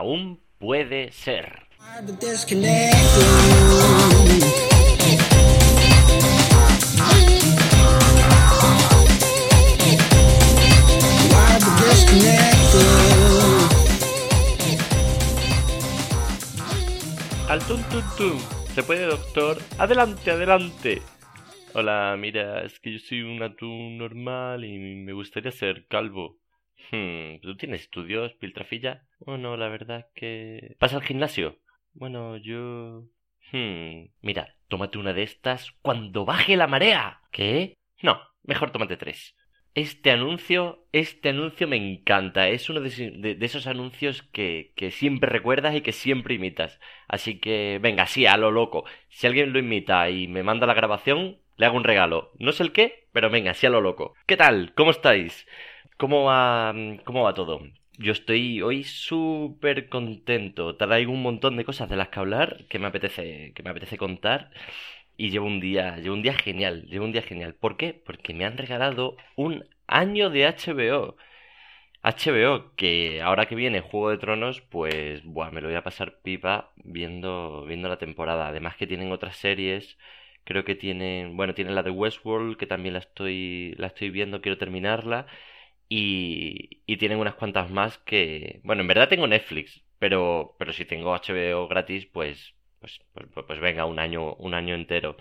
aún puede ser. Al tum tum. ¿Se puede, doctor? Adelante, adelante. Hola, mira, es que yo soy un atún normal y me gustaría ser calvo. Hmm, ¿Tú tienes estudios, piltrafilla? Bueno, la verdad que... ¿Vas al gimnasio? Bueno, yo... Hmm, mira, tómate una de estas cuando baje la marea. ¿Qué? No, mejor tómate tres. Este anuncio, este anuncio me encanta. Es uno de, esos anuncios que, que, siempre recuerdas y que siempre imitas. Así que, venga, sí, a lo loco. Si alguien lo imita y me manda la grabación, le hago un regalo. No sé el qué, pero venga, sí a lo loco. ¿Qué tal? ¿Cómo estáis? ¿Cómo va, cómo va todo? Yo estoy hoy súper contento. Traigo un montón de cosas de las que hablar que me apetece, que me apetece contar y llevo un día, llevo un día genial, llevo un día genial. ¿Por qué? Porque me han regalado un año de HBO. HBO, que ahora que viene Juego de Tronos, pues buah, me lo voy a pasar pipa viendo, viendo la temporada. Además que tienen otras series, creo que tienen, bueno, tienen la de Westworld, que también la estoy, la estoy viendo, quiero terminarla. Y, y tienen unas cuantas más que, bueno, en verdad tengo Netflix, pero, pero si tengo HBO gratis, pues pues, pues, pues, pues, venga, un año, un año entero.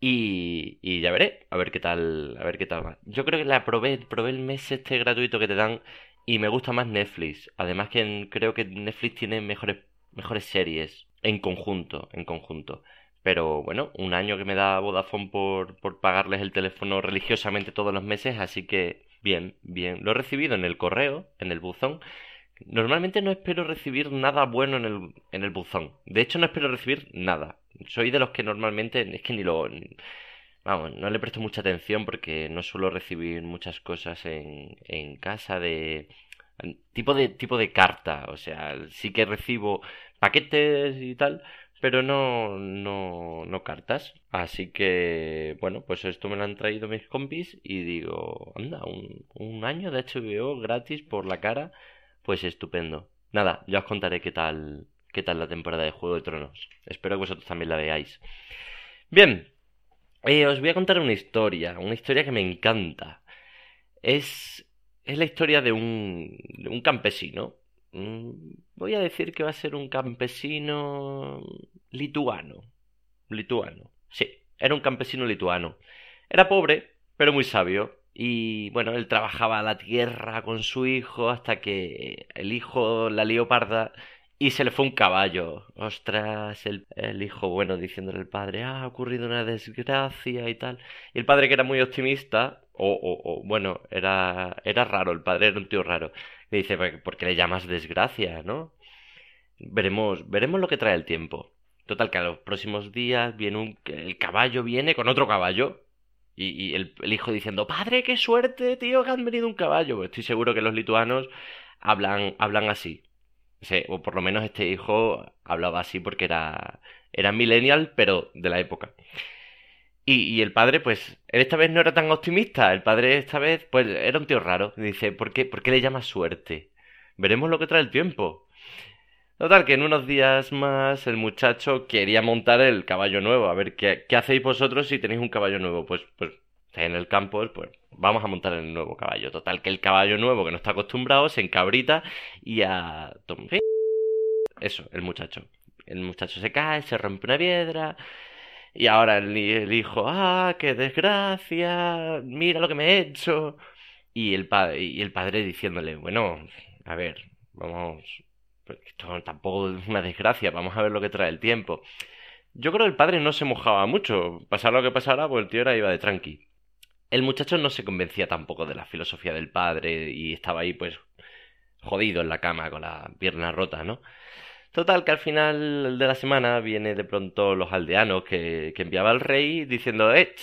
Y, y, ya veré, a ver qué tal, a ver qué tal va. Yo creo que la probé, probé el mes este gratuito que te dan y me gusta más Netflix. Además que creo que Netflix tiene mejores, mejores series en conjunto, en conjunto. Pero bueno, un año que me da Vodafone por, por pagarles el teléfono religiosamente todos los meses, así que bien, bien. Lo he recibido en el correo, en el buzón, Normalmente no espero recibir nada bueno en el, en el buzón. De hecho, no espero recibir nada. Soy de los que normalmente es que ni lo... Vamos, no le presto mucha atención porque no suelo recibir muchas cosas en, en casa de... Tipo de, tipo de carta. O sea, sí que recibo paquetes y tal, pero no, no, no cartas. Así que, bueno, pues esto me lo han traído mis compis y digo, anda, un, un año de HBO gratis por la cara pues estupendo. Nada, ya os contaré qué tal, qué tal la temporada de Juego de Tronos. Espero que vosotros también la veáis. Bien, eh, os voy a contar una historia, una historia que me encanta. Es, es la historia de un, de un campesino. Mm, voy a decir que va a ser un campesino lituano. Lituano, sí, era un campesino lituano. Era pobre, pero muy sabio. Y bueno, él trabajaba la tierra con su hijo hasta que el hijo la lió parda y se le fue un caballo. Ostras, el, el hijo, bueno, diciéndole al padre, ah, ha ocurrido una desgracia y tal. Y el padre que era muy optimista, o, o, o bueno, era, era raro, el padre era un tío raro. Le dice, ¿por qué le llamas desgracia, no? Veremos, veremos lo que trae el tiempo. Total, que a los próximos días viene un, el caballo viene con otro caballo y, el, hijo diciendo, padre, qué suerte, tío, que han venido un caballo. Pues estoy seguro que los lituanos hablan, hablan así. o por lo menos este hijo hablaba así porque era, era millennial, pero de la época. Y, y, el padre, pues, él esta vez no era tan optimista. El padre esta vez, pues, era un tío raro. dice, ¿por qué, ¿por qué le llama suerte? Veremos lo que trae el tiempo. Total, que en unos días más el muchacho quería montar el caballo nuevo. A ver, ¿qué, qué hacéis vosotros si tenéis un caballo nuevo? Pues, pues en el campo, pues vamos a montar el nuevo caballo. Total, que el caballo nuevo que no está acostumbrado se encabrita y a... Eso, el muchacho. El muchacho se cae, se rompe una piedra. Y ahora el, hijo, ah, qué desgracia, mira lo que me he hecho. Y el, padre, y el padre diciéndole, bueno, a ver, vamos, esto tampoco es una desgracia, vamos a ver lo que trae el tiempo. Yo creo que el padre no se mojaba mucho, pasar lo que pasara, pues el tío era iba de tranqui. El muchacho no se convencía tampoco de la filosofía del padre y estaba ahí pues jodido en la cama con la pierna rota, ¿no? Total, que al final de la semana viene de pronto los aldeanos que, que enviaba el rey diciendo, eh,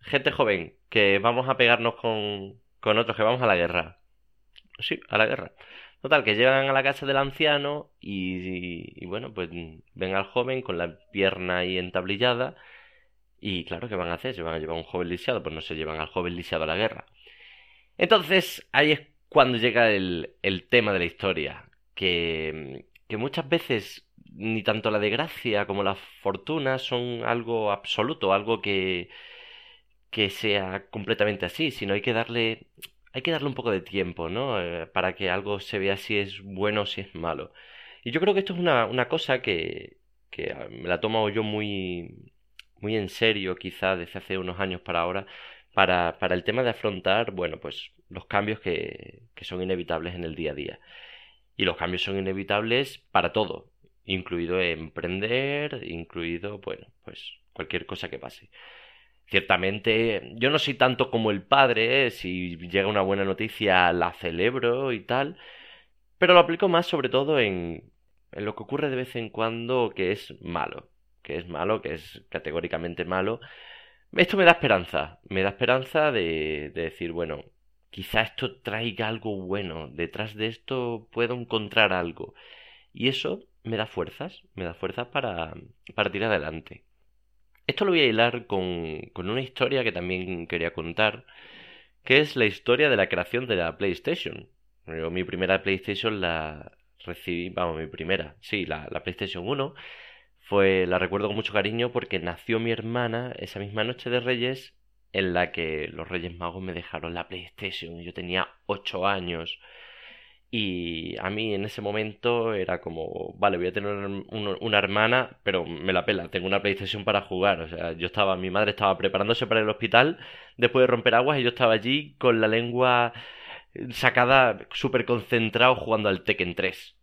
gente joven, que vamos a pegarnos con, con otros, que vamos a la guerra. Sí, a la guerra. Total, que llegan a la casa del anciano y, bueno, pues ven al joven con la pierna ahí entablillada y claro, ¿qué van a hacer? ¿Se van a llevar a un joven lisiado? Pues no se llevan al joven lisiado a la guerra. Entonces, ahí es cuando llega el, el tema de la historia, que, que muchas veces ni tanto la desgracia como la fortuna son algo absoluto, algo que, que sea completamente así, sino hay que darle, hay que darle un poco de tiempo, ¿no? Eh, para que algo se vea si es bueno o si es malo. Y yo creo que esto es una, una cosa que, que me la he tomado yo muy, muy en serio, quizá desde hace unos años para ahora, para, para el tema de afrontar, bueno, pues los cambios que, que son inevitables en el día a día. Y los cambios son inevitables para todo, incluido emprender, incluido, bueno, pues cualquier cosa que pase. Ciertamente, yo no soy tanto como el padre, ¿eh? si llega una buena noticia la celebro y tal, pero lo aplico más sobre todo en, en lo que ocurre de vez en cuando que es malo, que es malo, que es categóricamente malo. Esto me da esperanza, me da esperanza de, de decir, bueno, quizá esto traiga algo bueno, detrás de esto puedo encontrar algo. Y eso me da fuerzas, me da fuerzas para, para tirar adelante. Esto lo voy a hilar con, con una historia que también quería contar, que es la historia de la creación de la PlayStation. Yo mi primera PlayStation la recibí, vamos, mi primera, sí, la, la PlayStation 1, fue, la recuerdo con mucho cariño porque nació mi hermana esa misma noche de Reyes en la que los Reyes Magos me dejaron la PlayStation. Yo tenía 8 años. Y a mí en ese momento era como, vale, voy a tener una hermana, pero me la pela, tengo una PlayStation para jugar. O sea, yo estaba, mi madre estaba preparándose para el hospital después de romper aguas y yo estaba allí con la lengua sacada, súper concentrado jugando al Tekken 3.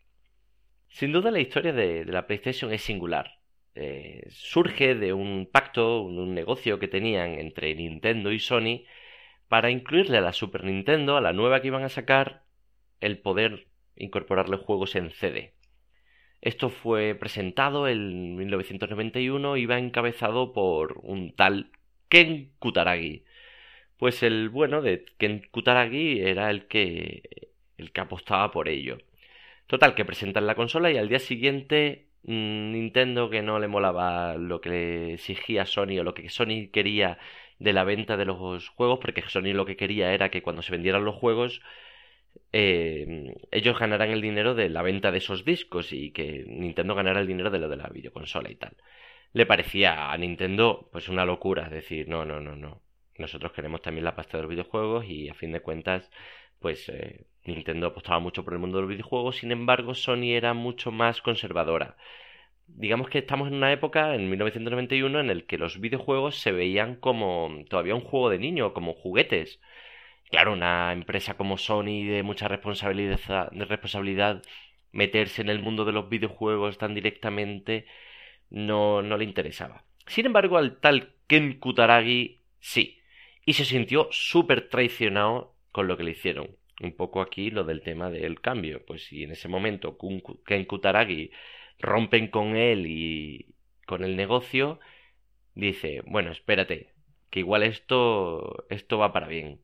Sin duda la historia de, de la PlayStation es singular. Eh, surge de un pacto, un negocio que tenían entre Nintendo y Sony para incluirle a la Super Nintendo, a la nueva que iban a sacar, el poder incorporarle juegos en CD. Esto fue presentado en 1991 y va encabezado por un tal Ken Kutaragi. Pues el bueno de Ken Kutaragi era el que el que apostaba por ello. Total, que presentan la consola y al día siguiente Nintendo que no le molaba lo que le exigía Sony o lo que Sony quería de la venta de los juegos, porque Sony lo que quería era que cuando se vendieran los juegos eh, ellos ganarán el dinero de la venta de esos discos y que Nintendo ganara el dinero de lo de la videoconsola y tal. Le parecía a Nintendo pues una locura decir, no, no, no, no. Nosotros queremos también la pasta de los videojuegos y a fin de cuentas, pues eh, Nintendo apostaba mucho por el mundo de los videojuegos, sin embargo Sony era mucho más conservadora. Digamos que estamos en una época, en 1991, en el que los videojuegos se veían como todavía un juego de niño, como juguetes claro, una empresa como Sony de mucha responsabilidad, de responsabilidad meterse en el mundo de los videojuegos tan directamente no, no le interesaba. Sin embargo, al tal Ken Kutaragi sí. Y se sintió súper traicionado con lo que le hicieron. Un poco aquí lo del tema del cambio. Pues si en ese momento Ken Kutaragi rompen con él y con el negocio, dice, bueno, espérate, que igual esto, esto va para bien.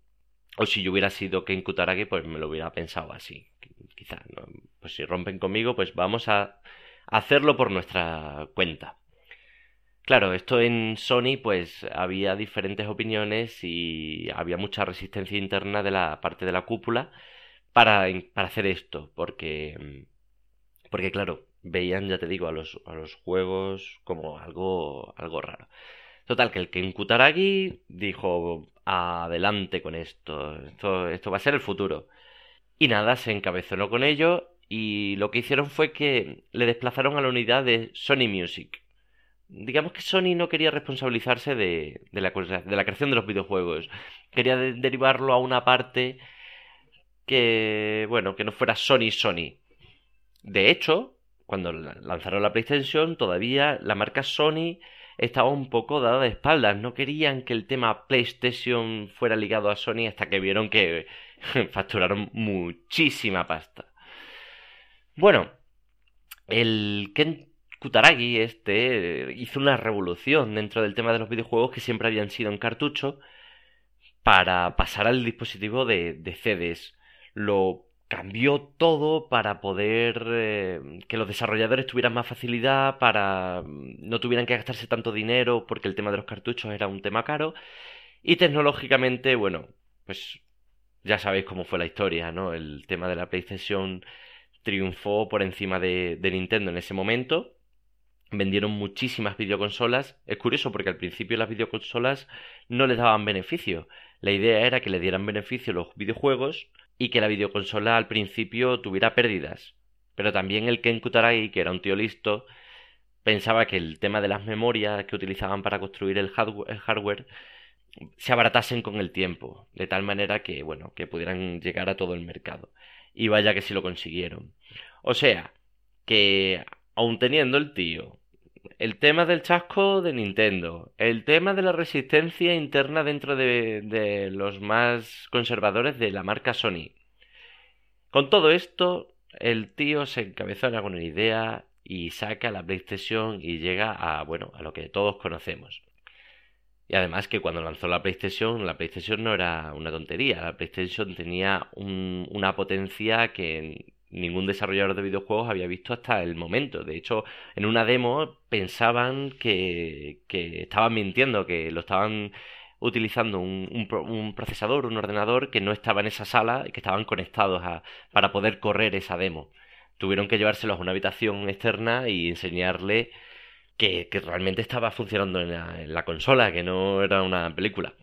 O si yo hubiera sido Ken Kutaragi, pues me lo hubiera pensado así. Quizá, pues si rompen conmigo, pues vamos a hacerlo por nuestra cuenta. Claro, esto en Sony pues había diferentes opiniones y había mucha resistencia interna de la parte de la cúpula para, para hacer esto, porque, porque claro, veían, ya te digo, a los, a los juegos como algo, algo raro. Total, que el Ken Kutaragi dijo, adelante con esto. esto, esto va a ser el futuro. Y nada, se encabezonó con ello y lo que hicieron fue que le desplazaron a la unidad de Sony Music. Digamos que Sony no quería responsabilizarse de, la, creación de los videojuegos. Quería derivarlo a una parte que, bueno, que no fuera Sony Sony. De hecho, cuando lanzaron la PlayStation, todavía la marca Sony estaba un poco dada de espaldas. No querían que el tema PlayStation fuera ligado a Sony hasta que vieron que facturaron muchísima pasta. Bueno, el Ken Kutaragi este hizo una revolución dentro del tema de los videojuegos que siempre habían sido en cartucho para pasar al dispositivo de, de CDs. Lo cambió todo para poder eh, que los desarrolladores tuvieran más facilidad, para mm, no tuvieran que gastarse tanto dinero porque el tema de los cartuchos era un tema caro. Y tecnológicamente, bueno, pues ya sabéis cómo fue la historia, ¿no? El tema de la PlayStation triunfó por encima de, de Nintendo en ese momento vendieron muchísimas videoconsolas. Es curioso porque al principio las videoconsolas no les daban beneficio. La idea era que le dieran beneficio los videojuegos y que la videoconsola al principio tuviera pérdidas. Pero también el Ken Kutaragi, que era un tío listo, pensaba que el tema de las memorias que utilizaban para construir el hardware, se abaratasen con el tiempo, de tal manera que, bueno, que pudieran llegar a todo el mercado. Y vaya que sí lo consiguieron. O sea, que aun teniendo el tío el tema del chasco de Nintendo, el tema de la resistencia interna dentro de, de los más conservadores de la marca Sony. Con todo esto, el tío se encabezona con una idea y saca la PlayStation y llega a, bueno, a lo que todos conocemos. Y además que cuando lanzó la PlayStation, la PlayStation no era una tontería, la PlayStation tenía una potencia que ningún desarrollador de videojuegos había visto hasta el momento. De hecho, en una demo pensaban que, estaban mintiendo, que lo estaban utilizando un, un, procesador, un ordenador que no estaba en esa sala y que estaban conectados a, para poder correr esa demo. Tuvieron que llevárselos a una habitación externa y enseñarle que, que realmente estaba funcionando en la, en la consola, que no era una película.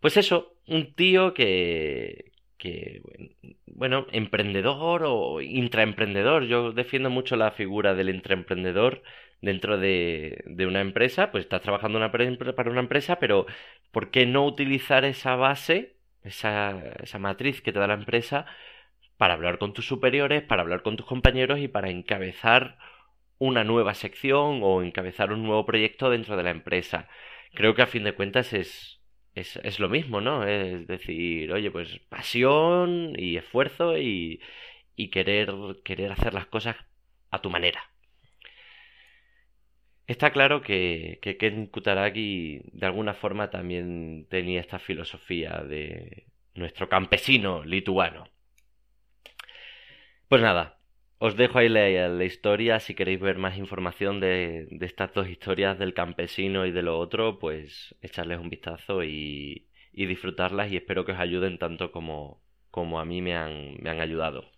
Pues eso, un tío que, que, bueno, emprendedor o intraemprendedor. Yo defiendo mucho la figura del intraemprendedor dentro de, de una empresa. Pues estás trabajando una, para una empresa, pero ¿por qué no utilizar esa base, esa, esa matriz que te da la empresa, para hablar con tus superiores, para hablar con tus compañeros y para encabezar una nueva sección o encabezar un nuevo proyecto dentro de la empresa? Creo que a fin de cuentas es, es, es lo mismo, ¿no? Es decir, oye, pues pasión y esfuerzo y, y querer, querer hacer las cosas a tu manera. Está claro que, que Ken Kutaragi de alguna forma también tenía esta filosofía de nuestro campesino lituano. Pues nada, os dejo ahí la, historia, si queréis ver más información de, estas dos historias del campesino y de lo otro, pues echarles un vistazo y, disfrutarlas y espero que os ayuden tanto como, como a mí me han, me han ayudado.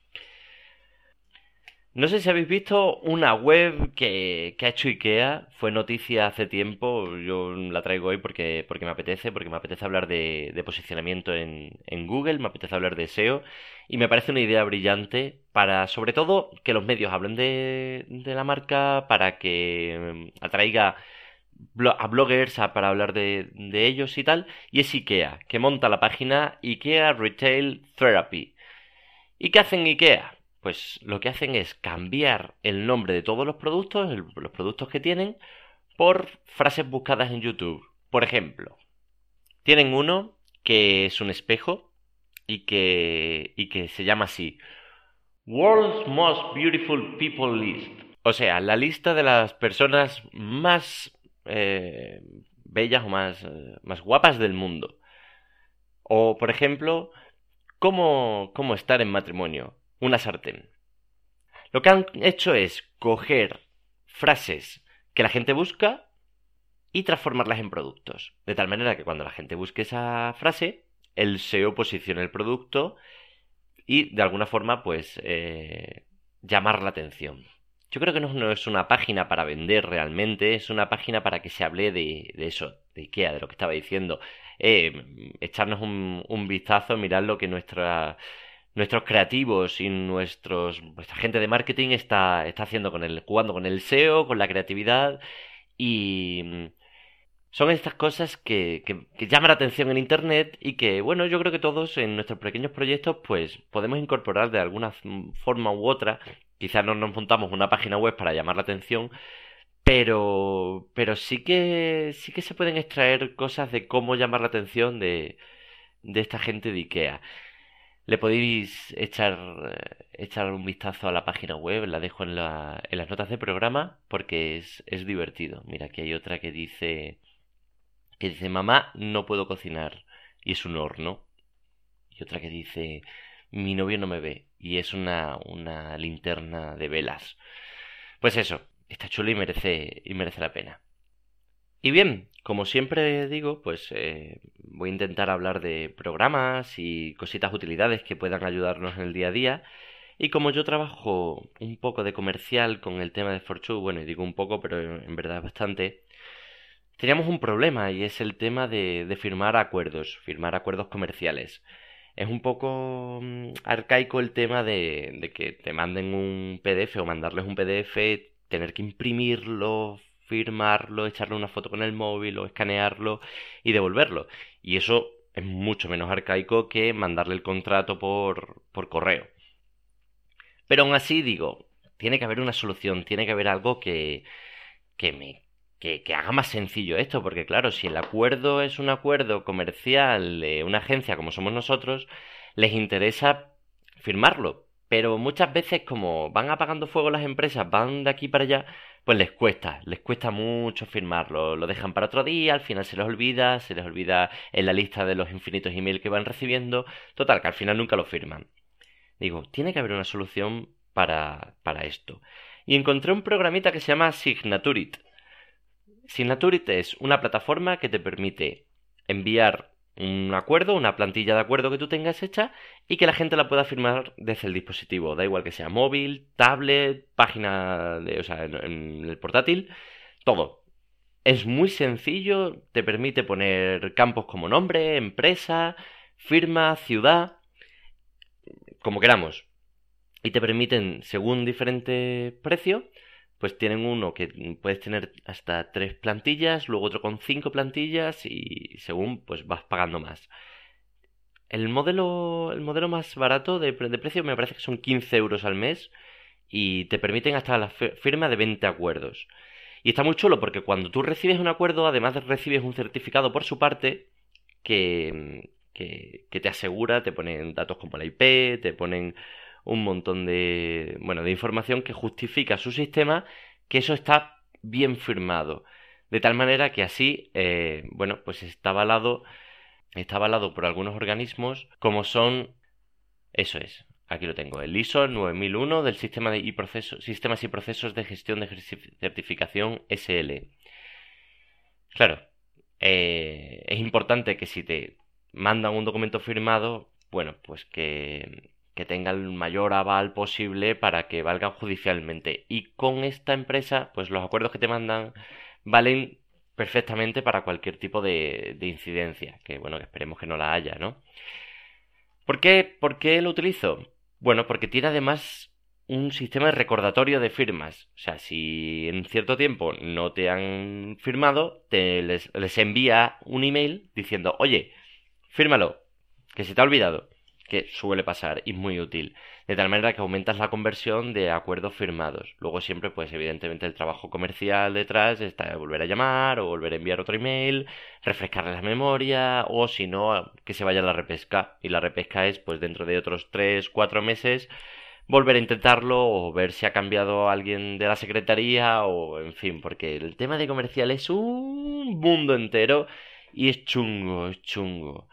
No sé si habéis visto una web que, ha hecho IKEA, fue noticia hace tiempo, yo la traigo hoy porque, porque me apetece, porque me apetece hablar de, posicionamiento en, Google, me apetece hablar de SEO y me parece una idea brillante para, sobre todo, que los medios hablen de, de la marca, para que mm, atraiga a bloggers para hablar de, de ellos y tal, y es IKEA, que monta la página IKEA Retail Therapy. ¿Y qué hacen IKEA? Pues lo que hacen es cambiar el nombre de todos los productos, los productos que tienen, por frases buscadas en YouTube. Por ejemplo, tienen uno que es un espejo y que, y que se llama así. World's Most Beautiful People List. O sea, la lista de las personas más eh, bellas o más, eh, más guapas del mundo. O, por ejemplo, cómo, cómo estar en matrimonio una sartén. Lo que han hecho es coger frases que la gente busca y transformarlas en productos. De tal manera que cuando la gente busque esa frase, el SEO posicione el producto y de alguna forma pues eh, llamar la atención. Yo creo que no, es una página para vender realmente, es una página para que se hable de, eso, de IKEA, de lo que estaba diciendo. Eh, echarnos un, un vistazo, mirar lo que nuestra nuestros creativos y nuestros nuestra gente de marketing está, está haciendo con el jugando con el SEO, con la creatividad y mm, son estas cosas que, que, llaman la atención en internet y que bueno yo creo que todos en nuestros pequeños proyectos pues podemos incorporar de alguna forma u otra. Quizás no nos montamos una página web para llamar la atención pero pero sí que sí que se pueden extraer cosas de cómo llamar la atención de de esta gente de IKEA le podéis echar, echar un vistazo a la página web, la dejo en, la, en las notas del programa porque es, es divertido. Mira, aquí hay otra que dice que dice mamá no puedo cocinar y es un horno. Y otra que dice mi novio no me ve y es una, una linterna de velas. Pues eso, está chulo y merece, y merece la pena. Y bien, como siempre digo, pues eh, voy a intentar hablar de programas y cositas utilidades que puedan ayudarnos en el día a día. Y como yo trabajo un poco de comercial con el tema de Fortune, bueno, y digo un poco, pero en verdad bastante, teníamos un problema y es el tema de, de firmar acuerdos, firmar acuerdos comerciales. Es un poco mm, arcaico el tema de, de que te manden un PDF o mandarles un PDF, tener que imprimirlo, firmarlo, echarle una foto con el móvil o escanearlo y devolverlo. Y eso es mucho menos arcaico que mandarle el contrato por, por correo. Pero aún así digo, tiene que haber una solución, tiene que haber algo que, que me que, que, haga más sencillo esto, porque claro, si el acuerdo es un acuerdo comercial de una agencia como somos nosotros, les interesa firmarlo. Pero muchas veces como van apagando fuego las empresas, van de aquí para allá, pues les cuesta, les cuesta mucho firmarlo, lo dejan para otro día, al final se les olvida, se les olvida en la lista de los infinitos emails que van recibiendo, total, que al final nunca lo firman. Digo, tiene que haber una solución para, para esto. Y encontré un programita que se llama Signaturit. Signaturit es una plataforma que te permite enviar un acuerdo, una plantilla de acuerdo que tú tengas hecha y que la gente la pueda firmar desde el dispositivo. Da igual que sea móvil, tablet, página, de, o sea, en, el portátil, todo. Es muy sencillo, te permite poner campos como nombre, empresa, firma, ciudad, como queramos. Y te permiten, según diferente precio, pues tienen uno que puedes tener hasta tres plantillas, luego otro con cinco plantillas y según pues vas pagando más. El modelo, el modelo más barato de, precio me parece que son 15 euros al mes y te permiten hasta la firma de 20 acuerdos. Y está muy chulo porque cuando tú recibes un acuerdo, además recibes un certificado por su parte que, que, que te asegura, te ponen datos como la IP, te ponen un montón de, bueno, de información que justifica su sistema que eso está bien firmado. De tal manera que así, eh, bueno, pues está avalado, está avalado por algunos organismos como son, eso es, aquí lo tengo, el ISO 9001 del sistema de y sistemas y procesos de gestión de certificación SL. Claro, eh, es importante que si te mandan un documento firmado, bueno, pues que que tenga el mayor aval posible para que valgan judicialmente. Y con esta empresa, pues los acuerdos que te mandan valen perfectamente para cualquier tipo de, de incidencia, que bueno, que esperemos que no la haya, ¿no? ¿Por qué, ¿Por qué lo utilizo? Bueno, porque tiene además un sistema de recordatorio de firmas. O sea, si en cierto tiempo no te han firmado, te les, les envía un email diciendo, oye, fírmalo, que se te ha olvidado que suele pasar y muy útil. De tal manera que aumentas la conversión de acuerdos firmados. Luego siempre, pues evidentemente el trabajo comercial detrás está de volver a llamar o volver a enviar otro email, refrescarle la memoria o si no, que se vaya a la repesca. Y la repesca es, pues dentro de otros 3, 4 meses, volver a intentarlo o ver si ha cambiado alguien de la secretaría o en fin, porque el tema de comercial es un mundo entero y es chungo, es chungo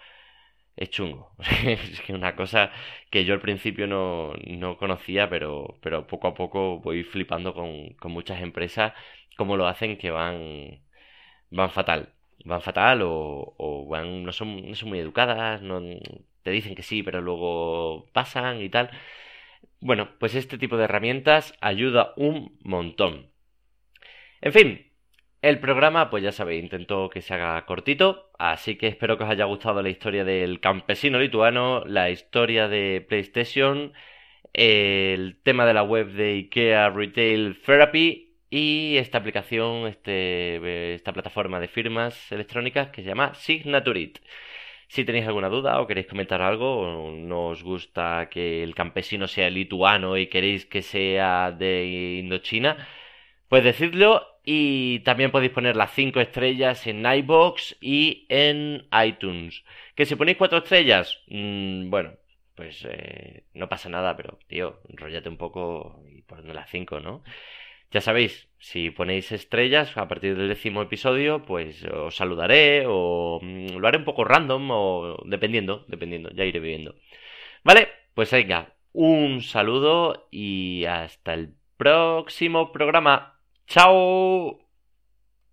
es chungo. es que una cosa que yo al principio no, no conocía, pero, pero poco a poco voy flipando con, con muchas empresas cómo lo hacen que van, van fatal. Van fatal o, o van, no, son, no son muy educadas, no, te dicen que sí, pero luego pasan y tal. Bueno, pues este tipo de herramientas ayuda un montón. En fin, el programa, pues ya sabéis, intento que se haga cortito, así que espero que os haya gustado la historia del campesino lituano, la historia de PlayStation, el tema de la web de IKEA Retail Therapy y esta aplicación, este, esta plataforma de firmas electrónicas que se llama Signaturit. Si tenéis alguna duda o queréis comentar algo, o no os gusta que el campesino sea lituano y queréis que sea de Indochina, pues decidlo y también podéis poner las 5 estrellas en iBox y en iTunes. Que si ponéis 4 estrellas, mmm, bueno, pues eh, no pasa nada, pero tío, enrollate un poco y poned las 5, ¿no? Ya sabéis, si ponéis estrellas a partir del décimo episodio, pues os saludaré o mm, lo haré un poco random o dependiendo, dependiendo, ya iré viendo. Vale, pues venga, un saludo y hasta el próximo programa. Ciao。